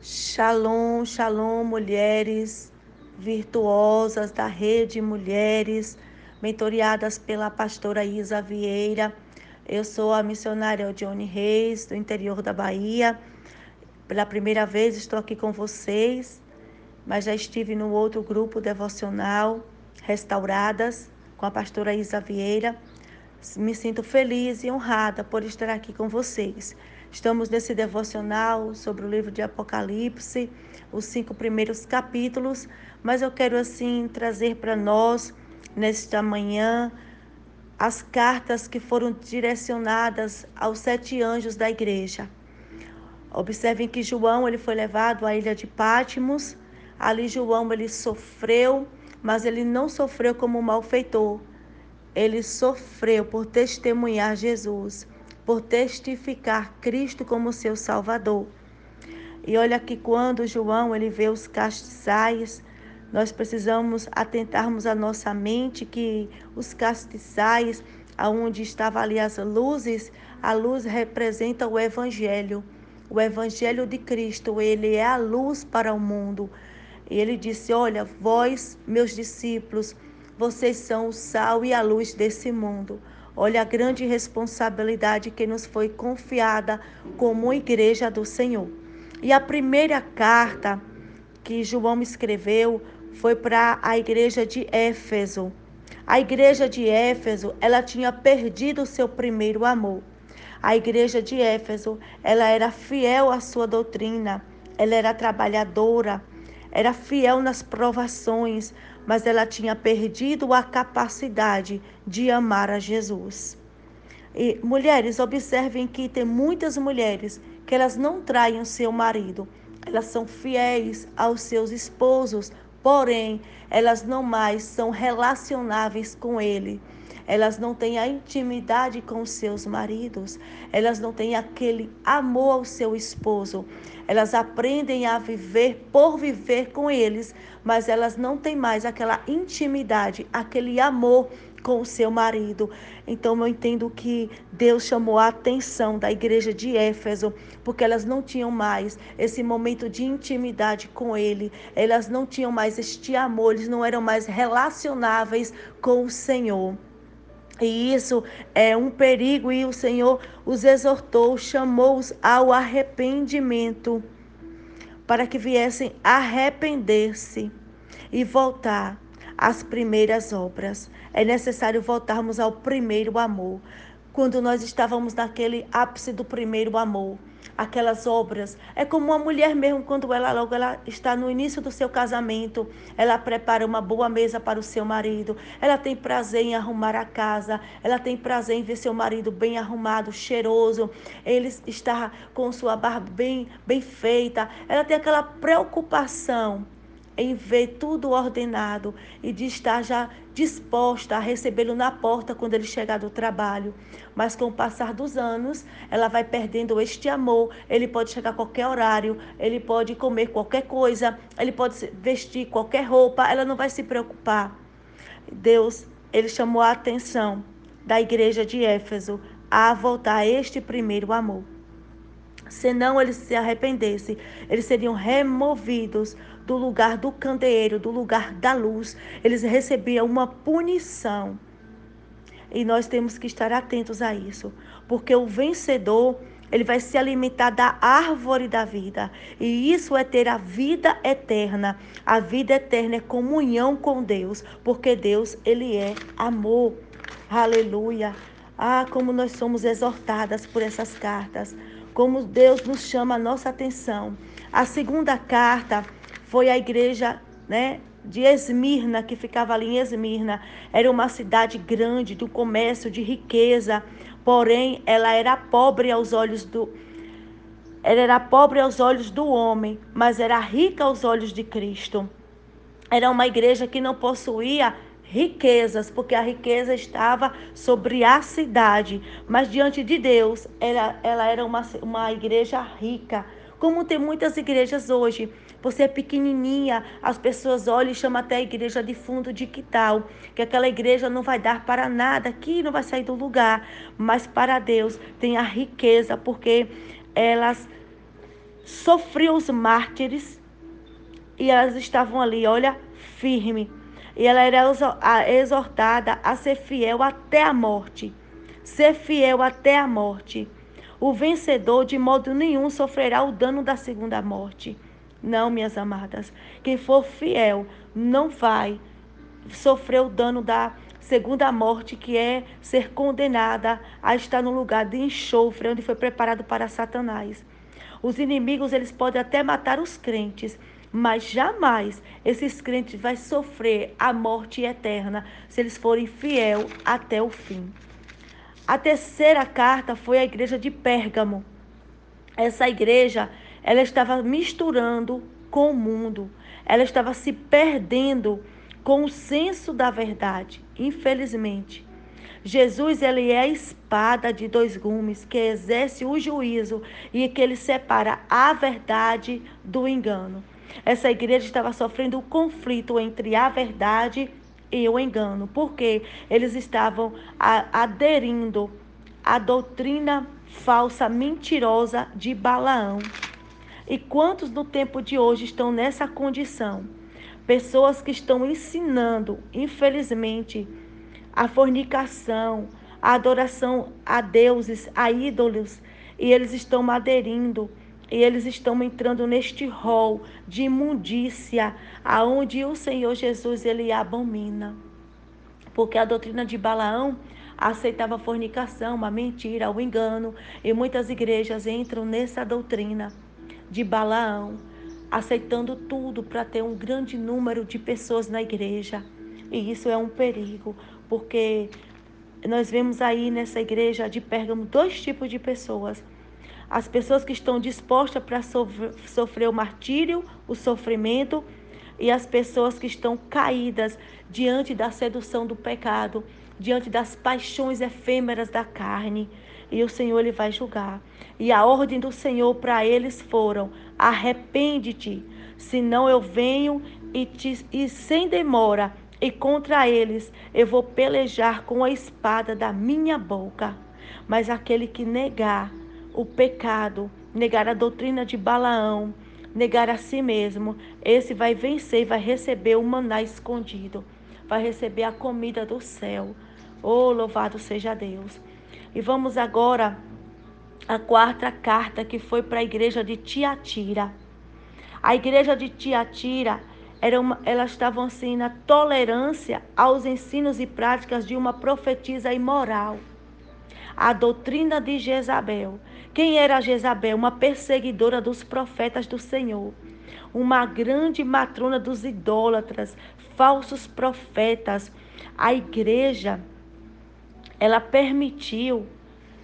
Shalom, shalom, mulheres virtuosas da rede Mulheres, mentoriadas pela pastora Isa Vieira. Eu sou a missionária Johnny Reis, do interior da Bahia. Pela primeira vez estou aqui com vocês, mas já estive no outro grupo devocional, Restauradas, com a pastora Isa Vieira. Me sinto feliz e honrada por estar aqui com vocês. Estamos nesse devocional sobre o livro de Apocalipse, os cinco primeiros capítulos, mas eu quero assim trazer para nós nesta manhã as cartas que foram direcionadas aos sete anjos da igreja. Observem que João ele foi levado à ilha de Pátimos. Ali João ele sofreu, mas ele não sofreu como malfeitor. Ele sofreu por testemunhar Jesus por testificar Cristo como seu Salvador. E olha que quando João ele vê os castiçais, nós precisamos atentarmos a nossa mente que os castiçais, aonde estavam ali as luzes, a luz representa o evangelho. O evangelho de Cristo, ele é a luz para o mundo. E ele disse: "Olha, vós, meus discípulos, vocês são o sal e a luz desse mundo. Olha a grande responsabilidade que nos foi confiada como igreja do Senhor. E a primeira carta que João escreveu foi para a igreja de Éfeso. A igreja de Éfeso, ela tinha perdido o seu primeiro amor. A igreja de Éfeso, ela era fiel à sua doutrina, ela era trabalhadora, era fiel nas provações, mas ela tinha perdido a capacidade de amar a Jesus. E mulheres, observem que tem muitas mulheres que elas não traem o seu marido, elas são fiéis aos seus esposos, porém elas não mais são relacionáveis com ele. Elas não têm a intimidade com seus maridos, elas não têm aquele amor ao seu esposo. Elas aprendem a viver por viver com eles, mas elas não têm mais aquela intimidade, aquele amor com o seu marido. Então eu entendo que Deus chamou a atenção da igreja de Éfeso, porque elas não tinham mais esse momento de intimidade com ele. Elas não tinham mais este amor, eles não eram mais relacionáveis com o Senhor. E isso é um perigo, e o Senhor os exortou, chamou-os ao arrependimento, para que viessem arrepender-se e voltar às primeiras obras. É necessário voltarmos ao primeiro amor. Quando nós estávamos naquele ápice do primeiro amor, aquelas obras. É como uma mulher mesmo, quando ela logo ela está no início do seu casamento, ela prepara uma boa mesa para o seu marido, ela tem prazer em arrumar a casa, ela tem prazer em ver seu marido bem arrumado, cheiroso, ele está com sua barba bem, bem feita, ela tem aquela preocupação em ver tudo ordenado e de estar já disposta a recebê-lo na porta quando ele chegar do trabalho. Mas com o passar dos anos, ela vai perdendo este amor. Ele pode chegar a qualquer horário, ele pode comer qualquer coisa, ele pode vestir qualquer roupa, ela não vai se preocupar. Deus, ele chamou a atenção da igreja de Éfeso a voltar a este primeiro amor. Senão eles se arrependessem, eles seriam removidos do lugar do candeeiro, do lugar da luz. Eles recebiam uma punição. E nós temos que estar atentos a isso, porque o vencedor, ele vai se alimentar da árvore da vida. E isso é ter a vida eterna. A vida eterna é comunhão com Deus, porque Deus, ele é amor. Aleluia. Ah, como nós somos exortadas por essas cartas. Como Deus nos chama a nossa atenção. A segunda carta foi a igreja, né, de Esmirna, que ficava ali em Esmirna. Era uma cidade grande, do comércio, de riqueza, porém ela era pobre aos olhos do ela era pobre aos olhos do homem, mas era rica aos olhos de Cristo. Era uma igreja que não possuía riquezas, porque a riqueza estava sobre a cidade, mas diante de Deus, ela, ela era uma, uma igreja rica, como tem muitas igrejas hoje. Você é pequenininha, as pessoas olham e chamam até a igreja de fundo de quintal, que aquela igreja não vai dar para nada, que não vai sair do lugar, mas para Deus tem a riqueza, porque elas sofriam os mártires e elas estavam ali, olha, firme. E ela era exortada a ser fiel até a morte. Ser fiel até a morte. O vencedor de modo nenhum sofrerá o dano da segunda morte. Não, minhas amadas. Quem for fiel não vai sofrer o dano da segunda morte, que é ser condenada a estar no lugar de enxofre, onde foi preparado para Satanás. Os inimigos, eles podem até matar os crentes, mas jamais esses crentes vão sofrer a morte eterna se eles forem fiel até o fim. A terceira carta foi a igreja de Pérgamo. Essa igreja, ela estava misturando com o mundo. Ela estava se perdendo com o senso da verdade, infelizmente. Jesus ele é a espada de dois gumes que exerce o juízo e que ele separa a verdade do engano. Essa igreja estava sofrendo o um conflito entre a verdade e o engano, porque eles estavam aderindo à doutrina falsa, mentirosa de Balaão. E quantos no tempo de hoje estão nessa condição? Pessoas que estão ensinando, infelizmente, a fornicação, a adoração a deuses, a ídolos, e eles estão aderindo e eles estão entrando neste rol de imundícia, aonde o Senhor Jesus ele abomina. Porque a doutrina de Balaão aceitava a fornicação, a mentira, o engano, e muitas igrejas entram nessa doutrina de Balaão, aceitando tudo para ter um grande número de pessoas na igreja. E isso é um perigo, porque nós vemos aí nessa igreja de Pérgamo dois tipos de pessoas as pessoas que estão dispostas para sofrer o martírio, o sofrimento, e as pessoas que estão caídas diante da sedução do pecado, diante das paixões efêmeras da carne. E o Senhor ele vai julgar. E a ordem do Senhor para eles foram: arrepende-te, senão eu venho e, te, e sem demora, e contra eles eu vou pelejar com a espada da minha boca. Mas aquele que negar o pecado, negar a doutrina de Balaão, negar a si mesmo, esse vai vencer e vai receber o maná escondido, vai receber a comida do céu. Oh, louvado seja Deus. E vamos agora à quarta carta que foi para a igreja de Tiatira. A igreja de Tiatira era uma, elas estavam assim na tolerância aos ensinos e práticas de uma profetisa imoral. A doutrina de Jezabel quem era Jezabel? Uma perseguidora dos profetas do Senhor. Uma grande matrona dos idólatras, falsos profetas. A igreja, ela permitiu,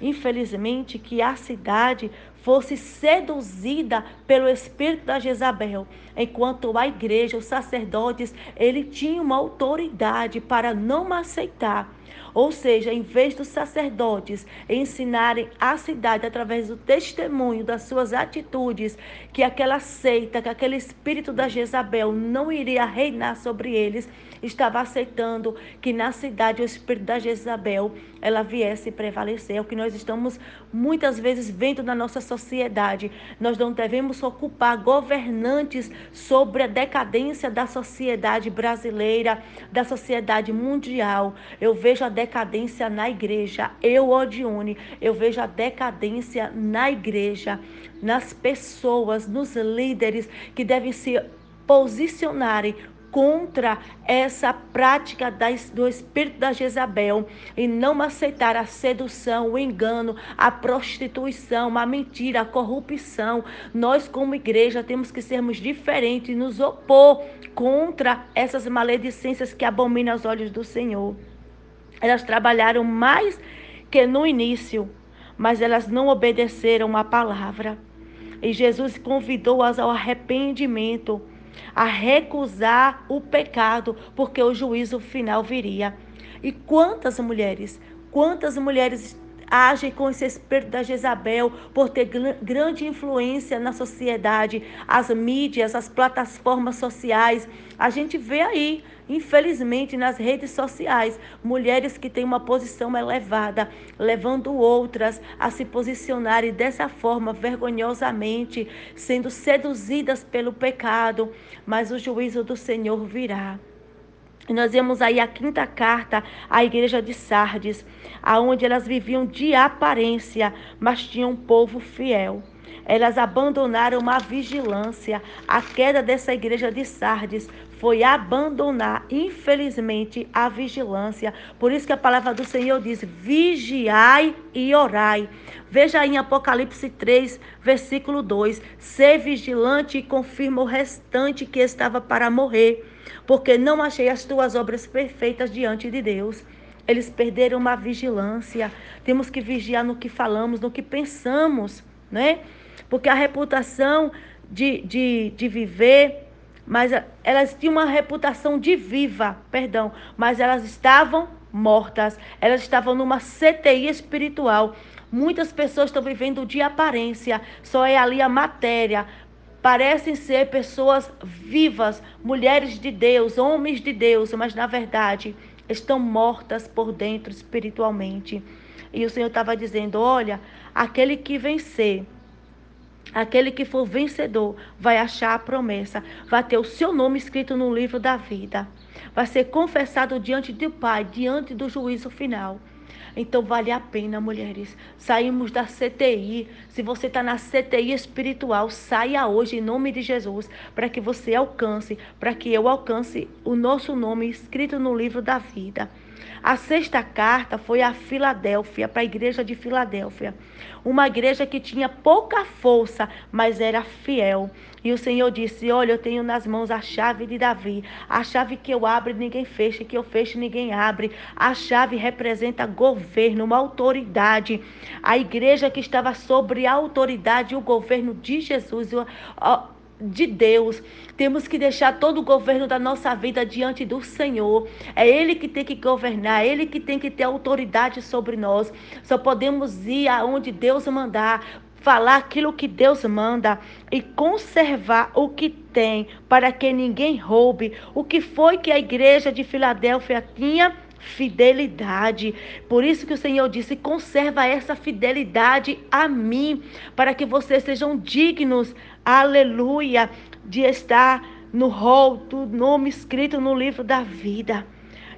infelizmente, que a cidade fosse seduzida pelo espírito da Jezabel, enquanto a igreja, os sacerdotes, ele tinha uma autoridade para não aceitar ou seja, em vez dos sacerdotes ensinarem a cidade através do testemunho das suas atitudes, que aquela seita, que aquele espírito da Jezabel não iria reinar sobre eles, estava aceitando que na cidade o espírito da Jezabel ela viesse prevalecer. É o que nós estamos muitas vezes vendo na nossa sociedade. Nós não devemos ocupar governantes sobre a decadência da sociedade brasileira, da sociedade mundial. Eu vejo a decadência na igreja. Eu, Odione, eu vejo a decadência na igreja, nas pessoas, nos líderes que devem se posicionarem contra essa prática do espírito da Jezabel e não aceitar a sedução, o engano, a prostituição, a mentira, a corrupção. Nós, como igreja, temos que sermos diferentes e nos opor contra essas maledicências que abominam aos olhos do Senhor. Elas trabalharam mais que no início, mas elas não obedeceram à palavra. E Jesus convidou-as ao arrependimento a recusar o pecado, porque o juízo final viria. E quantas mulheres, quantas mulheres agem com esse espírito da Jezabel por ter grande influência na sociedade, as mídias, as plataformas sociais. A gente vê aí, infelizmente, nas redes sociais, mulheres que têm uma posição elevada, levando outras a se posicionarem dessa forma, vergonhosamente, sendo seduzidas pelo pecado, mas o juízo do Senhor virá. Nós vemos aí a quinta carta à igreja de Sardes, aonde elas viviam de aparência, mas tinham um povo fiel. Elas abandonaram a vigilância. A queda dessa igreja de Sardes foi abandonar, infelizmente, a vigilância. Por isso que a palavra do Senhor diz: vigiai e orai. Veja aí em Apocalipse 3, versículo 2: ser vigilante e confirma o restante que estava para morrer porque não achei as tuas obras perfeitas diante de Deus. Eles perderam uma vigilância. Temos que vigiar no que falamos, no que pensamos, né? Porque a reputação de, de, de viver, mas elas tinham uma reputação de viva, perdão, mas elas estavam mortas. Elas estavam numa CTI espiritual. Muitas pessoas estão vivendo de aparência, só é ali a matéria, parecem ser pessoas vivas, mulheres de Deus, homens de Deus, mas na verdade estão mortas por dentro espiritualmente. E o Senhor estava dizendo: olha, aquele que vencer, aquele que for vencedor, vai achar a promessa, vai ter o seu nome escrito no livro da vida, vai ser confessado diante do Pai, diante do juízo final. Então vale a pena, mulheres. Saímos da CTI. Se você está na CTI espiritual, saia hoje em nome de Jesus, para que você alcance, para que eu alcance o nosso nome escrito no livro da vida. A sexta carta foi a Filadélfia, para a igreja de Filadélfia. Uma igreja que tinha pouca força, mas era fiel. E o Senhor disse: Olha, eu tenho nas mãos a chave de Davi. A chave que eu abro, ninguém fecha, que eu fecho, ninguém abre. A chave representa governo, uma autoridade. A igreja que estava sobre a autoridade e o governo de Jesus de Deus. Temos que deixar todo o governo da nossa vida diante do Senhor. É Ele que tem que governar, é Ele que tem que ter autoridade sobre nós. Só podemos ir aonde Deus mandar, falar aquilo que Deus manda e conservar o que tem, para que ninguém roube. O que foi que a igreja de Filadélfia tinha? Fidelidade. Por isso que o Senhor disse: conserva essa fidelidade a mim, para que vocês sejam dignos, aleluia, de estar no rol do nome escrito no livro da vida.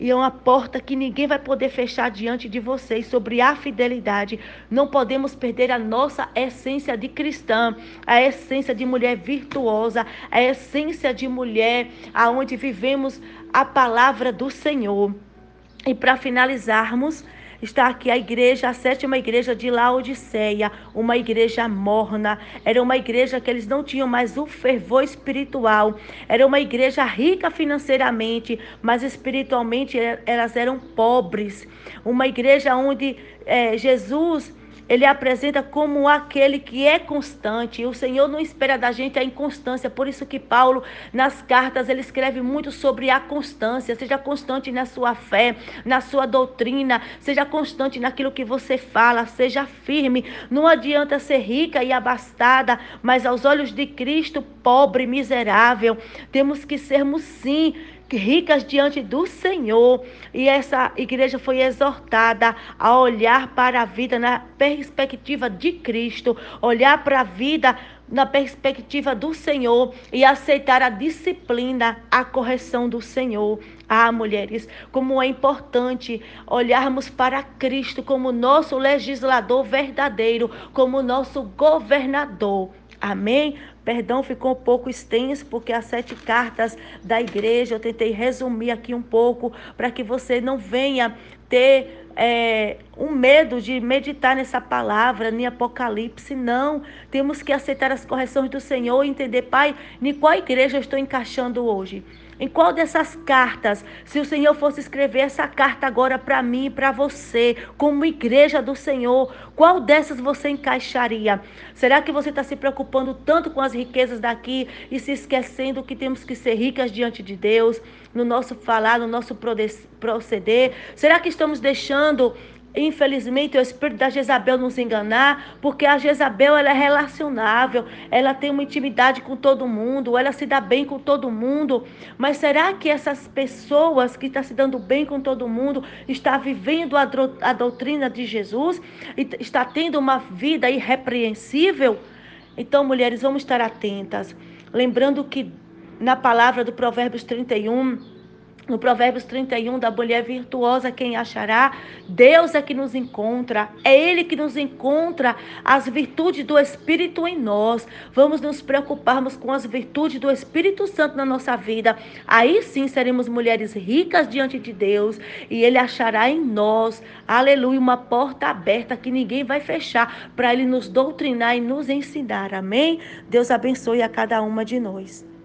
E é uma porta que ninguém vai poder fechar diante de vocês sobre a fidelidade. Não podemos perder a nossa essência de cristã, a essência de mulher virtuosa, a essência de mulher aonde vivemos a palavra do Senhor. E para finalizarmos, está aqui a igreja, a sétima igreja de Laodiceia, uma igreja morna. Era uma igreja que eles não tinham mais o fervor espiritual. Era uma igreja rica financeiramente, mas espiritualmente elas eram pobres. Uma igreja onde é, Jesus ele apresenta como aquele que é constante. O Senhor não espera da gente a inconstância. Por isso que Paulo, nas cartas, ele escreve muito sobre a constância. Seja constante na sua fé, na sua doutrina. Seja constante naquilo que você fala. Seja firme. Não adianta ser rica e abastada, mas aos olhos de Cristo, pobre, miserável. Temos que sermos sim ricas diante do Senhor. E essa igreja foi exortada a olhar para a vida na perspectiva de Cristo, olhar para a vida na perspectiva do Senhor e aceitar a disciplina, a correção do Senhor. Ah, mulheres, como é importante olharmos para Cristo como nosso legislador verdadeiro, como nosso governador. Amém? Perdão, ficou um pouco extenso, porque as sete cartas da igreja, eu tentei resumir aqui um pouco, para que você não venha ter é, um medo de meditar nessa palavra, em Apocalipse, não. Temos que aceitar as correções do Senhor e entender, Pai, em qual igreja eu estou encaixando hoje. Em qual dessas cartas, se o Senhor fosse escrever essa carta agora para mim e para você, como igreja do Senhor, qual dessas você encaixaria? Será que você está se preocupando tanto com as riquezas daqui e se esquecendo que temos que ser ricas diante de Deus, no nosso falar, no nosso proceder? Será que estamos deixando infelizmente, o espírito da Jezabel nos enganar, porque a Jezabel ela é relacionável, ela tem uma intimidade com todo mundo, ela se dá bem com todo mundo. Mas será que essas pessoas que estão se dando bem com todo mundo está vivendo a, a doutrina de Jesus? Está tendo uma vida irrepreensível? Então, mulheres, vamos estar atentas. Lembrando que na palavra do Provérbios 31, no Provérbios 31, da mulher virtuosa, quem achará? Deus é que nos encontra, é Ele que nos encontra as virtudes do Espírito em nós. Vamos nos preocuparmos com as virtudes do Espírito Santo na nossa vida. Aí sim seremos mulheres ricas diante de Deus e Ele achará em nós, aleluia, uma porta aberta que ninguém vai fechar para Ele nos doutrinar e nos ensinar. Amém? Deus abençoe a cada uma de nós.